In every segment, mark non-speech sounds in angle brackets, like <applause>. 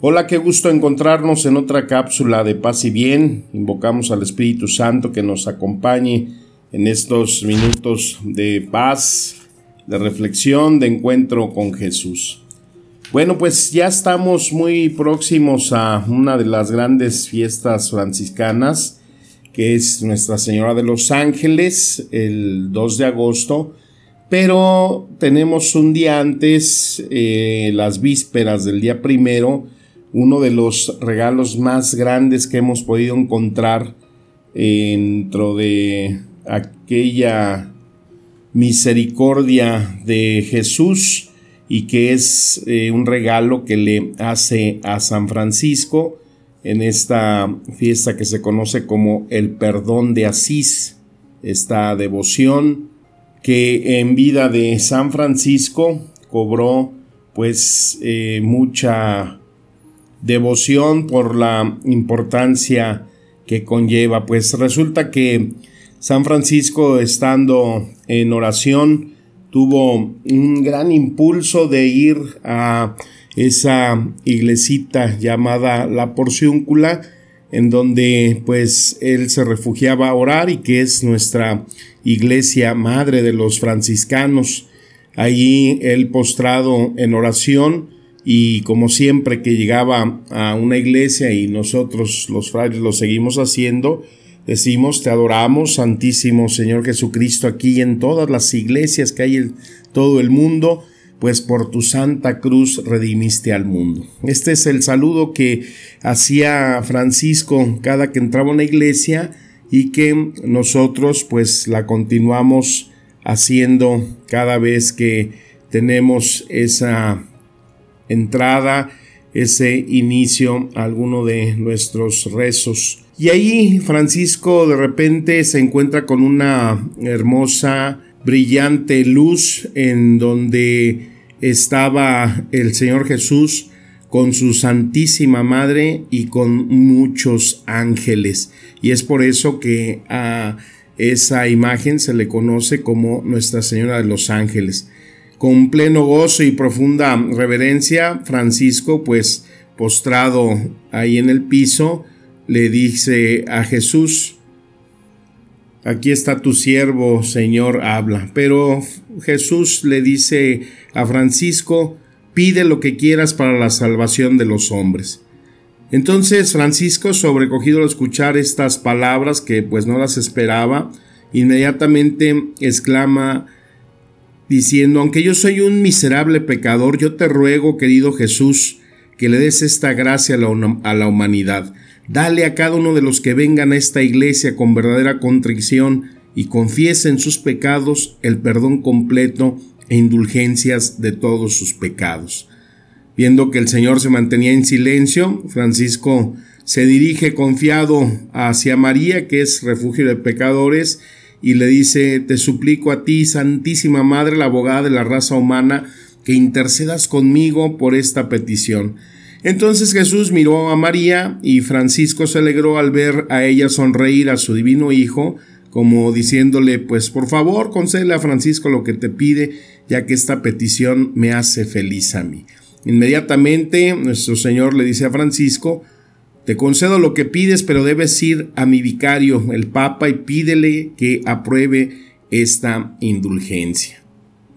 Hola, qué gusto encontrarnos en otra cápsula de paz y bien. Invocamos al Espíritu Santo que nos acompañe en estos minutos de paz, de reflexión, de encuentro con Jesús. Bueno, pues ya estamos muy próximos a una de las grandes fiestas franciscanas, que es Nuestra Señora de los Ángeles, el 2 de agosto. Pero tenemos un día antes, eh, las vísperas del día primero, uno de los regalos más grandes que hemos podido encontrar dentro de aquella misericordia de Jesús y que es eh, un regalo que le hace a San Francisco en esta fiesta que se conoce como el perdón de Asís, esta devoción que en vida de San Francisco cobró pues eh, mucha devoción por la importancia que conlleva. Pues resulta que San Francisco estando en oración tuvo un gran impulso de ir a esa iglesita llamada la Porciúncula en donde pues él se refugiaba a orar y que es nuestra iglesia madre de los franciscanos. Allí él postrado en oración y como siempre que llegaba a una iglesia y nosotros los frailes lo seguimos haciendo, decimos, te adoramos, Santísimo Señor Jesucristo, aquí en todas las iglesias que hay en todo el mundo, pues por tu santa cruz redimiste al mundo. Este es el saludo que hacía Francisco cada que entraba a una iglesia y que nosotros pues la continuamos haciendo cada vez que tenemos esa entrada, ese inicio a alguno de nuestros rezos. Y ahí Francisco de repente se encuentra con una hermosa, brillante luz en donde estaba el Señor Jesús con su Santísima Madre y con muchos ángeles. Y es por eso que a esa imagen se le conoce como Nuestra Señora de los Ángeles. Con pleno gozo y profunda reverencia, Francisco, pues postrado ahí en el piso, le dice a Jesús, aquí está tu siervo, Señor, habla. Pero Jesús le dice a Francisco, pide lo que quieras para la salvación de los hombres. Entonces Francisco, sobrecogido al escuchar estas palabras que pues no las esperaba, inmediatamente exclama, diciendo, aunque yo soy un miserable pecador, yo te ruego, querido Jesús, que le des esta gracia a la, a la humanidad. Dale a cada uno de los que vengan a esta iglesia con verdadera contrición y confiesen sus pecados el perdón completo e indulgencias de todos sus pecados. Viendo que el Señor se mantenía en silencio, Francisco se dirige confiado hacia María, que es refugio de pecadores, y le dice, te suplico a ti, Santísima Madre, la abogada de la raza humana, que intercedas conmigo por esta petición. Entonces Jesús miró a María y Francisco se alegró al ver a ella sonreír a su divino Hijo, como diciéndole, pues por favor, concédele a Francisco lo que te pide, ya que esta petición me hace feliz a mí. Inmediatamente nuestro Señor le dice a Francisco, te concedo lo que pides, pero debes ir a mi vicario, el Papa, y pídele que apruebe esta indulgencia.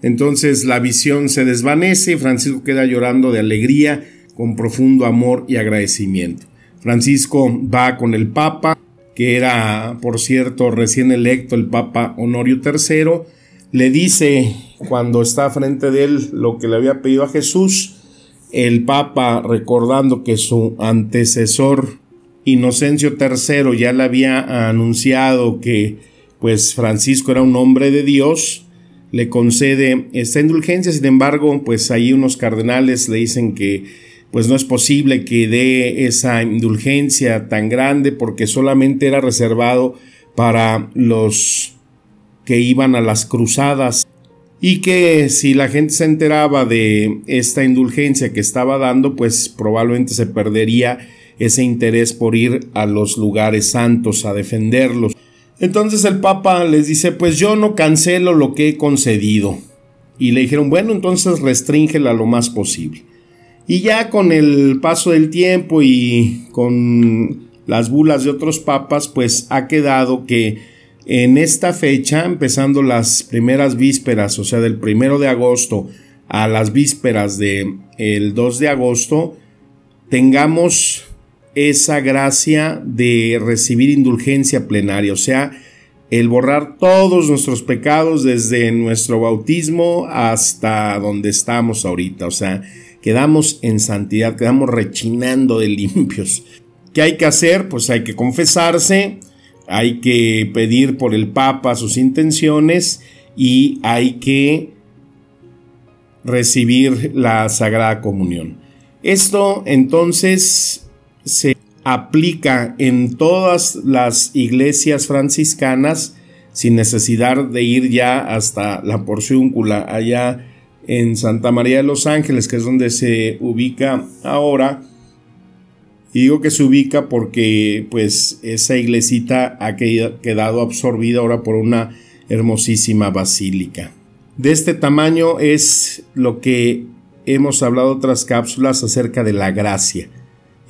Entonces la visión se desvanece y Francisco queda llorando de alegría, con profundo amor y agradecimiento. Francisco va con el Papa, que era, por cierto, recién electo el Papa Honorio III, le dice cuando está frente de él lo que le había pedido a Jesús, el Papa recordando que su antecesor Inocencio III ya le había anunciado que pues Francisco era un hombre de Dios, le concede esta indulgencia, sin embargo, pues ahí unos cardenales le dicen que pues no es posible que dé esa indulgencia tan grande porque solamente era reservado para los que iban a las cruzadas y que si la gente se enteraba de esta indulgencia que estaba dando, pues probablemente se perdería ese interés por ir a los lugares santos a defenderlos. Entonces el Papa les dice, pues yo no cancelo lo que he concedido. Y le dijeron, bueno, entonces restríngela lo más posible. Y ya con el paso del tiempo y con las bulas de otros papas, pues ha quedado que en esta fecha, empezando las primeras vísperas, o sea, del primero de agosto a las vísperas del el 2 de agosto, tengamos esa gracia de recibir indulgencia plenaria, o sea, el borrar todos nuestros pecados desde nuestro bautismo hasta donde estamos ahorita, o sea, quedamos en santidad, quedamos rechinando de <laughs> limpios. ¿Qué hay que hacer? Pues hay que confesarse, hay que pedir por el Papa sus intenciones y hay que recibir la Sagrada Comunión. Esto entonces se aplica en todas las iglesias franciscanas sin necesidad de ir ya hasta la porciúncula allá en Santa María de los Ángeles, que es donde se ubica ahora. Y digo que se ubica porque pues esa iglesita ha quedado absorbida ahora por una hermosísima basílica. De este tamaño es lo que hemos hablado otras cápsulas acerca de la gracia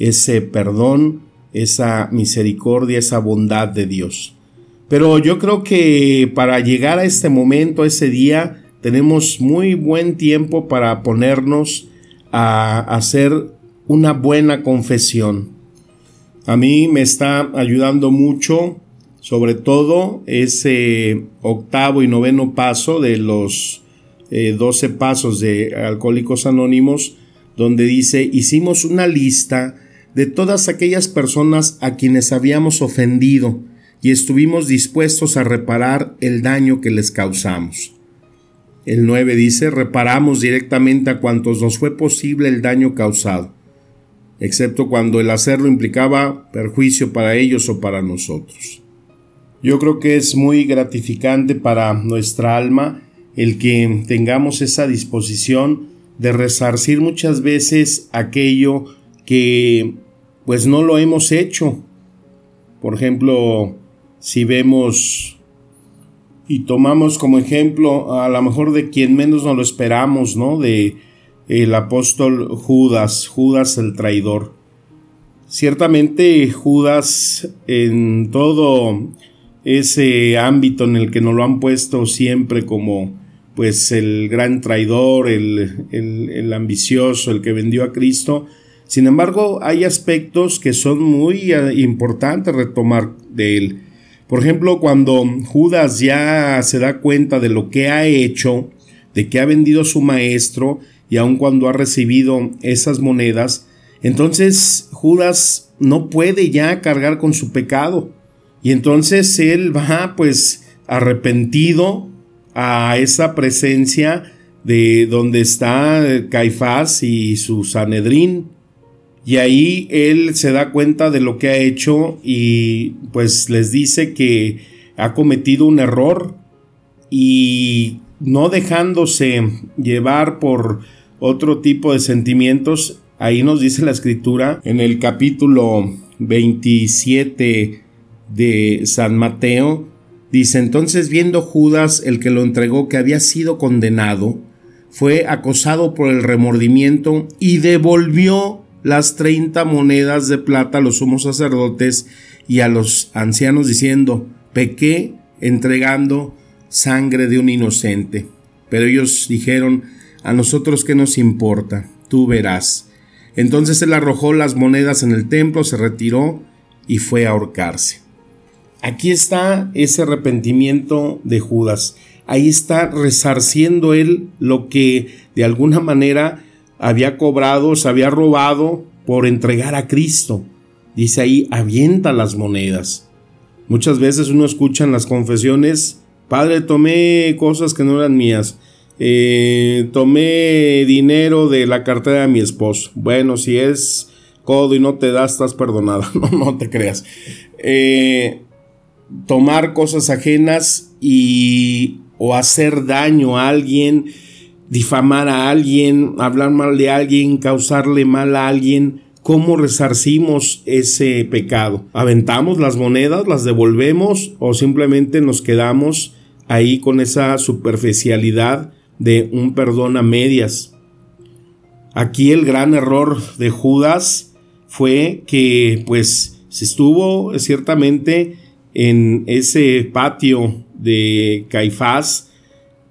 ese perdón, esa misericordia, esa bondad de Dios. Pero yo creo que para llegar a este momento, a ese día, tenemos muy buen tiempo para ponernos a hacer una buena confesión. A mí me está ayudando mucho, sobre todo ese octavo y noveno paso de los eh, doce pasos de Alcohólicos Anónimos, donde dice, hicimos una lista de todas aquellas personas a quienes habíamos ofendido y estuvimos dispuestos a reparar el daño que les causamos. El 9 dice, reparamos directamente a cuantos nos fue posible el daño causado, excepto cuando el hacerlo implicaba perjuicio para ellos o para nosotros. Yo creo que es muy gratificante para nuestra alma el que tengamos esa disposición de resarcir muchas veces aquello que pues no lo hemos hecho. Por ejemplo, si vemos y tomamos como ejemplo a lo mejor de quien menos nos lo esperamos, ¿no? De el apóstol Judas, Judas el traidor. Ciertamente Judas en todo ese ámbito en el que nos lo han puesto siempre como pues el gran traidor, el, el, el ambicioso, el que vendió a Cristo, sin embargo, hay aspectos que son muy eh, importantes retomar de él. Por ejemplo, cuando Judas ya se da cuenta de lo que ha hecho, de que ha vendido a su maestro, y aun cuando ha recibido esas monedas, entonces Judas no puede ya cargar con su pecado. Y entonces él va pues arrepentido a esa presencia de donde está Caifás y su Sanedrín. Y ahí él se da cuenta de lo que ha hecho y pues les dice que ha cometido un error y no dejándose llevar por otro tipo de sentimientos, ahí nos dice la escritura en el capítulo 27 de San Mateo, dice entonces viendo Judas el que lo entregó que había sido condenado, fue acosado por el remordimiento y devolvió las treinta monedas de plata a los sumos sacerdotes y a los ancianos diciendo, pequé entregando sangre de un inocente. Pero ellos dijeron, a nosotros qué nos importa, tú verás. Entonces él arrojó las monedas en el templo, se retiró y fue a ahorcarse. Aquí está ese arrepentimiento de Judas. Ahí está resarciendo él lo que de alguna manera había cobrado, se había robado por entregar a Cristo. Dice ahí, avienta las monedas. Muchas veces uno escucha en las confesiones, Padre, tomé cosas que no eran mías. Eh, tomé dinero de la cartera de mi esposo. Bueno, si es codo y no te da, estás perdonada. <laughs> No, no te creas. Eh, tomar cosas ajenas y o hacer daño a alguien, difamar a alguien, hablar mal de alguien, causarle mal a alguien. ¿Cómo resarcimos ese pecado? ¿Aventamos las monedas, las devolvemos o simplemente nos quedamos ahí con esa superficialidad de un perdón a medias? Aquí el gran error de Judas fue que pues se estuvo ciertamente en ese patio de Caifás,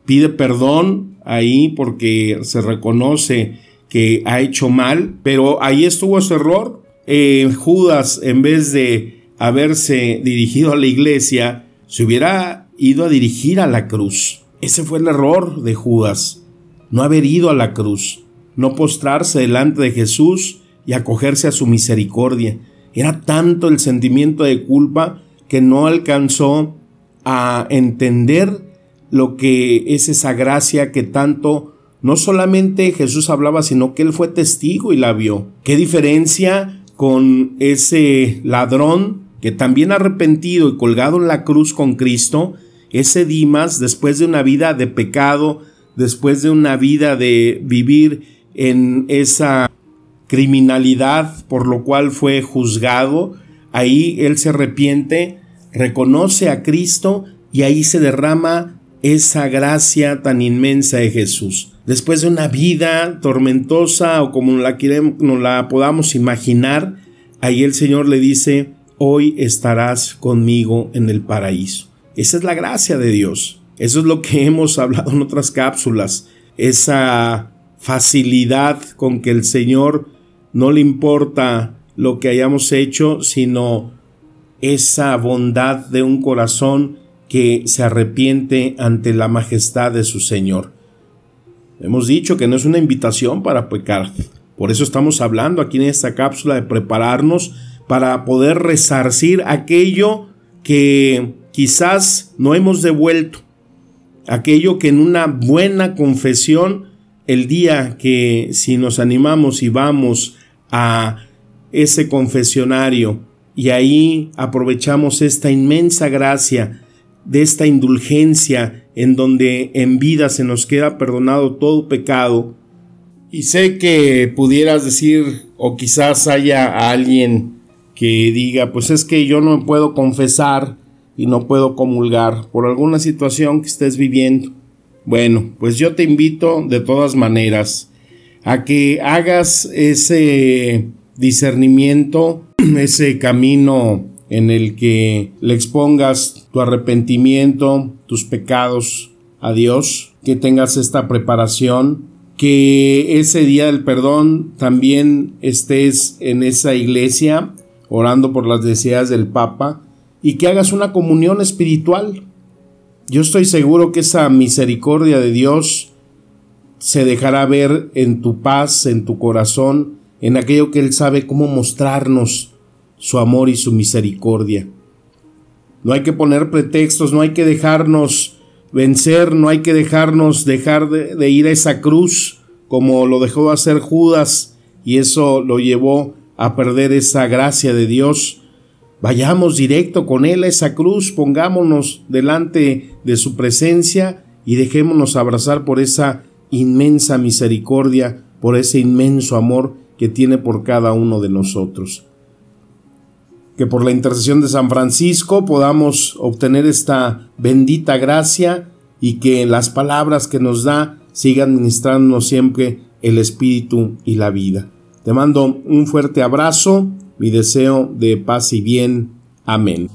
pide perdón ahí porque se reconoce que ha hecho mal, pero ahí estuvo ese error. Eh, Judas, en vez de haberse dirigido a la iglesia, se hubiera ido a dirigir a la cruz. Ese fue el error de Judas, no haber ido a la cruz, no postrarse delante de Jesús y acogerse a su misericordia. Era tanto el sentimiento de culpa que no alcanzó a entender lo que es esa gracia que tanto no solamente Jesús hablaba, sino que él fue testigo y la vio. ¿Qué diferencia con ese ladrón que también arrepentido y colgado en la cruz con Cristo, ese Dimas, después de una vida de pecado, después de una vida de vivir en esa criminalidad por lo cual fue juzgado, ahí él se arrepiente reconoce a Cristo y ahí se derrama esa gracia tan inmensa de Jesús. Después de una vida tormentosa o como nos la podamos imaginar, ahí el Señor le dice, hoy estarás conmigo en el paraíso. Esa es la gracia de Dios. Eso es lo que <laughs> hemos hablado en otras cápsulas. Esa facilidad con que el Señor no le importa lo que hayamos hecho, sino esa bondad de un corazón que se arrepiente ante la majestad de su Señor. Hemos dicho que no es una invitación para pecar. Por eso estamos hablando aquí en esta cápsula de prepararnos para poder resarcir aquello que quizás no hemos devuelto, aquello que en una buena confesión, el día que si nos animamos y vamos a ese confesionario, y ahí aprovechamos esta inmensa gracia de esta indulgencia en donde en vida se nos queda perdonado todo pecado. Y sé que pudieras decir, o quizás haya alguien que diga, pues es que yo no puedo confesar y no puedo comulgar por alguna situación que estés viviendo. Bueno, pues yo te invito de todas maneras a que hagas ese discernimiento <clears throat> ese camino en el que le expongas tu arrepentimiento, tus pecados a Dios, que tengas esta preparación, que ese día del perdón también estés en esa iglesia orando por las deseas del Papa y que hagas una comunión espiritual. Yo estoy seguro que esa misericordia de Dios se dejará ver en tu paz, en tu corazón, en aquello que Él sabe cómo mostrarnos su amor y su misericordia. No hay que poner pretextos, no hay que dejarnos vencer, no hay que dejarnos dejar de, ir a esa cruz como lo dejó hacer Judas y eso lo llevó a perder esa gracia de Dios. Vayamos directo con Él a esa cruz, pongámonos delante de su presencia y dejémonos abrazar por esa inmensa misericordia, por ese inmenso amor que tiene por cada uno de nosotros. Que por la intercesión de San Francisco podamos obtener esta bendita gracia y que las palabras que nos da sigan ministrándonos siempre el espíritu y la vida. Te mando un fuerte abrazo, mi deseo de paz y bien. Amén.